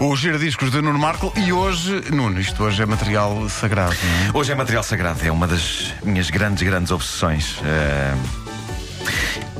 os giradiscos de Nuno Marco e hoje, Nuno, isto hoje é material sagrado, não é? Hoje é material sagrado, é uma das minhas grandes, grandes obsessões. Eh,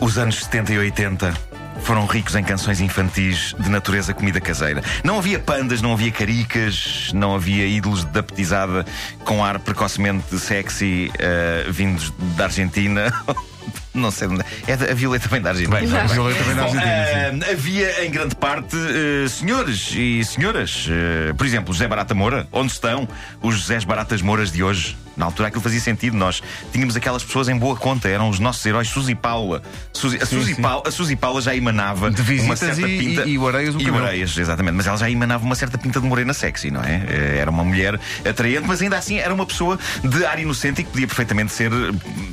os anos 70 e 80 foram ricos em canções infantis de natureza comida caseira. Não havia pandas, não havia caricas, não havia ídolos da petizada com ar precocemente sexy eh, vindos da Argentina. Não sei onde é. da- a Violeta vem da Argentina. Bem, a Violeta vem da Bom, Argentina, sim. eh, havia em grande parte eh, senhores e senhoras. eh, por exemplo, José Barata Moura. Onde estão os Josés Baratas Mouras de hoje? Na altura aquilo fazia sentido. Nós tínhamos aquelas pessoas em boa conta. Eram os nossos heróis. Suzy Paula. Suzy- a, Suzy sim. Paula a Suzy Paula já emanava De uma certa e- pinta. e- e o Areias um E o. Areias, exatamente. Mas ela já emanava uma certa pinta de morena sexy, não é? Era uma mulher atraente, mas ainda assim era uma pessoa de ar inocente e que podia perfeitamente ser,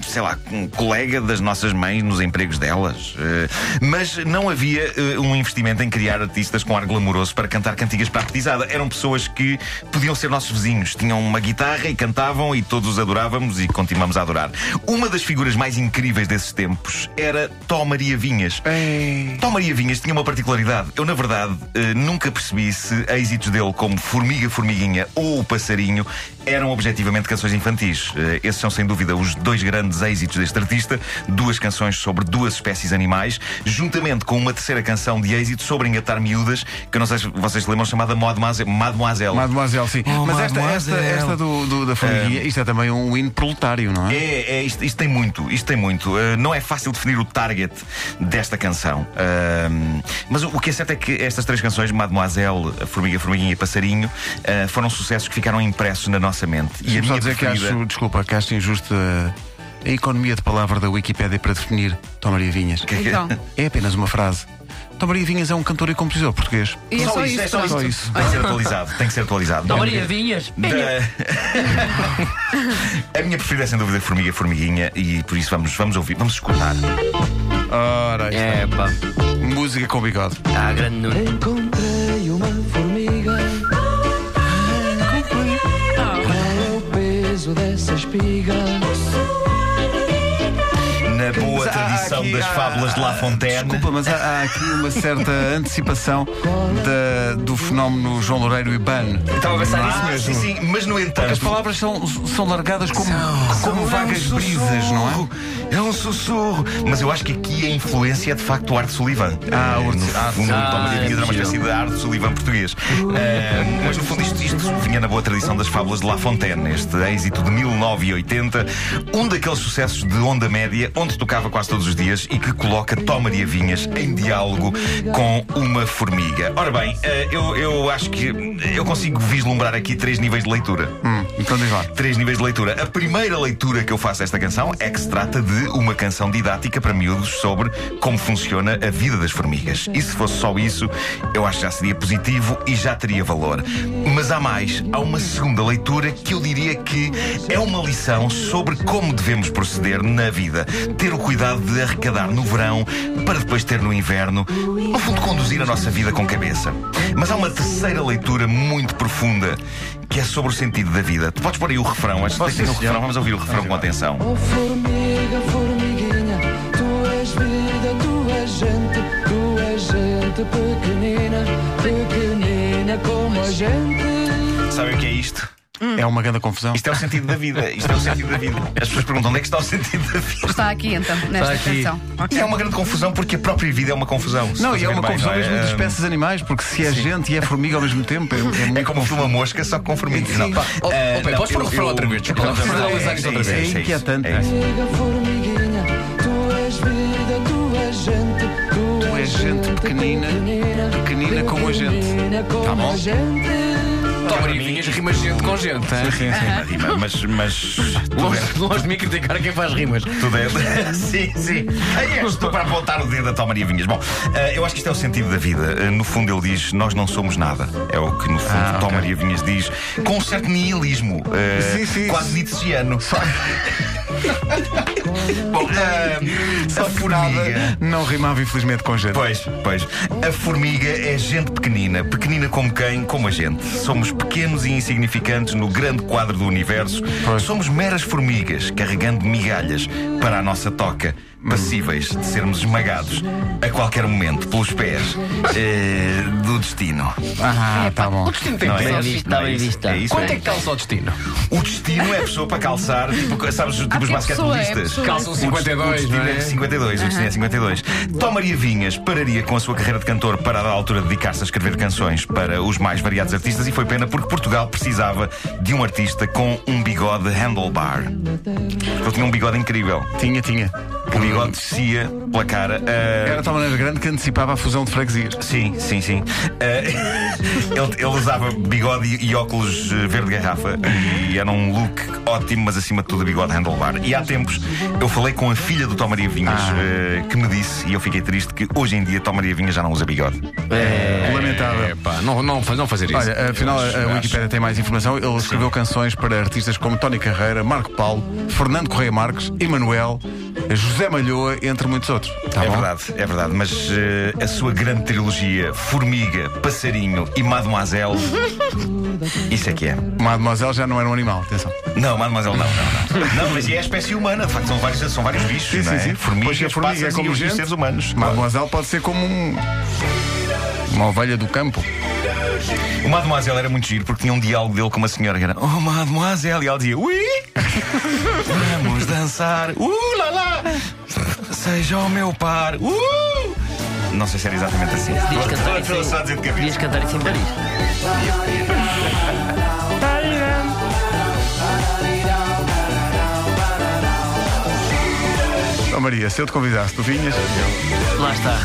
sei lá, um colega das nossas mães nos empregos delas. Eh, Mas não havia eh, um investimento em criar artistas com ar glamouroso para cantar cantigas para a petizada. Eram pessoas que podiam ser nossos vizinhos. Tinham uma guitarra e cantavam e todos os adorávamos e continuamos a adorar. Uma das figuras mais incríveis desses tempos era Tó Maria Vinhas. Ei. Tom Maria Vinhas tinha uma particularidade. Eu, na verdade, eh, nunca percebi se êxitos dele como Formiga, Formiguinha ou O Passarinho eram objetivamente canções infantis. Esses são, sem dúvida, os dois grandes êxitos deste artista. Duas canções sobre duas espécies animais, juntamente com uma terceira canção de êxito sobre engatar miúdas, que eu não sei se vocês lembram, chamada Mademoiselle. Mademoiselle. Mademoiselle, sim. Oh, Mas esta, esta, Mademoiselle. esta do, do- da formiguinha, isto é também um hino proletário, não é? É, é, isto, isto tem muito, isto tem muito. Uh, não é fácil definir o target desta canção. Um, mas o, o que é certo é que estas três canções, Mademoiselle, a Formiga, Formiguinha e Passarinho, uh, foram sucessos que ficaram impressos na nossa mente. E a Deixa-me só minha dizer que preferida... acho, desculpa, que acho injusta a economia de palavra da Wikipédia para definir Tom Maria Vinhas. Que- que- Então. É apenas uma frase. Tom Maria Vinhas é um cantor e compositor português. E é só isso, é só isso. isso. Tem que ser atualizado. Tem que ser atualizado. Dó Maria Vinhas. Da- a minha preferida é sem dúvida Formiga, Formiguinha e por isso vamos, vamos ouvir, vamos escutar. Ora, está. É, pá. música com bigode. Ah, grande Nuno. Encontrei uma formiga. Qual é o peso dessa espiga? Na boa há tradição aqui- das há- fábulas de La Fontaine. Desculpa, mas há, há aqui uma certa antecipação da- do fenómeno João Loureiro e Ban. Estava a pensar nisso mesmo. sim, sim, mas no entanto. As palavras são, são largadas como, como vagas é um brisas, não é? É um sussurro. Mas eu acho que aqui a influência é de facto o Arte Sullivan. Ah, o Eh, Arte- fundo, ah, Vinhas era uma é espécie de Arte Sullivan português. Eh, mas no fundo isto, isto vinha na boa tradição das fábulas de La Fontaine, este êxito de 1980, um daqueles sucessos de onda média, onde tocava quase todos os dias e que coloca Tom Maria Vinhas em diálogo com uma formiga. Ora bem, eh, eu, eu acho que eu consigo vislumbrar aqui três níveis de leitura. Hum, então diz lá. Três níveis de leitura. A primeira leitura que eu faço desta canção é que se trata de uma canção didática para miúdos sobre como funciona a vida das formigas. E se fosse só isso, eu acho que já seria positivo e já teria valor. Mas há mais. Há uma segunda leitura que eu diria que é uma lição sobre como devemos proceder na vida. Ter o cuidado de arrecadar no verão para depois ter no inverno. No fundo, conduzir a nossa vida com cabeça. Mas há uma terceira leitura muito profunda que é sobre o sentido da vida. Tu podes pôr aí o refrão, acho que Posso, tem ter o refrão. Vamos ouvir o refrão com atenção. Oh formiga, formiguinha, tu és vida, tu és gente, tu és gente pequenina, pequenina como a gente. Sabem o que é isto? É uma grande confusão. Isto é o sentido da vida. Isto é o sentido da vida. As pessoas perguntam onde é que está o sentido da vida. Está aqui então, nesta aqui. canção. Ok. É uma grande confusão porque a própria vida é uma confusão. Não, e é uma bem, confusão não é? mesmo de espécies animais, porque se é gente e é formiga ao mesmo tempo, é, é muito É como o filme A Mosca, só que com formigas. Não. Ó, ó, Ah, Pedro, não, podes pôr o refrão outra vez, desculpa é- é outra vez. é inquietante. é. Formiga, tu és vida, tu és gente, tu, Tu és gente pequenina, pequenina como a gente. Tá bom? A gente. Dó Maria Vinhas rima gente com gente. hein? Sim, sim. Rima, Mas, mas tudo Longe, é, longe de mim criticar quem faz rimas. tudo é. sim, sim. Aí estou para apontar o dedo a Tom Maria Vinhas. Bom, ah, eu acho que isto é o sentido da vida. Ah, no fundo, ele diz: Nós não somos nada. É o que, no fundo, Ah, Tom. Maria Vinhas diz, com um certo nihilismo. ah, Sim, sim. Quase nietzscheano. Bom, ah, a Só formiga. nada não rimava infelizmente com gente. Pois, pois. A formiga é gente pequenina. Pequenina como quem? Como a gente. Somos pequenos e insignificantes no grande quadro do universo. Pois. Somos meras formigas carregando migalhas para a nossa toca. Passíveis de sermos esmagados a qualquer momento pelos pés eh, do destino. Ah, tá bom. O destino tem Não é? Não visto, é está bem isso. visto. É isso, Quanto é. é que calça o destino? O destino é a pessoa para calçar, tipo, sabes, tipo os que é pessoa, é basquetebolistas. pessoa. Calçam O 52, destino é é? 52, o destino é 52. Tom Maria Vinhas pararia com a sua carreira de cantor para a altura de dedicar-se a escrever canções para os mais variados artistas e foi pena porque Portugal precisava de um artista com um bigode handlebar. Ele tinha um bigode incrível. Tinha, tinha. O bigode descia pela cara. ah, Era de tal maneira grande que antecipava a fusão de freguesias. Sim, sim, sim. Ah, ele, ele usava bigode e, e óculos eh, verde garrafa e era um look ótimo, mas acima de tudo bigode handlebar. E há tempos eu falei com a filha do Tom Maria Vinhas Ah. eh, que me disse, e eu fiquei triste, que hoje em dia Tom Maria Vinhas já não usa bigode. Lamentável. É pá, não, não, não fazer isso. Olha, afinal, acho- a eu Wikipédia tem mais informação. Ele escreveu canções para artistas como Tony Carreira, Marco Paulo, Fernando Correia Marques, Emanuel, José Malhoa, entre muitos outros. Tá é bom? verdade, é verdade, mas eh, a sua grande trilogia Formiga, Passarinho e Mademoiselle, isso é que é. Mademoiselle já não era um animal, atenção. Não, Mademoiselle não, não, não. Não, mas é a espécie humana, de facto, são vários, são vários bichos, Sim, não sim, é? sim. Pois Formigas, que a formiga é como os seres humanos. Mademoiselle pode ser como um. Uma ovelha do campo. O Mademoiselle era muito giro porque tinha um diálogo dele com uma senhora que era Oh Mademoiselle, e ela dizia Ui, vamos dançar, uh lá lá, seja o meu par, uh. Não sei se era exatamente assim. Devias cantar isso em- devias cantar isso em Paris. Oh Maria, se eu te convidasse, tu vinhas? Lá está.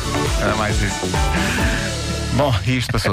Era mais isso. Bom, e isto passou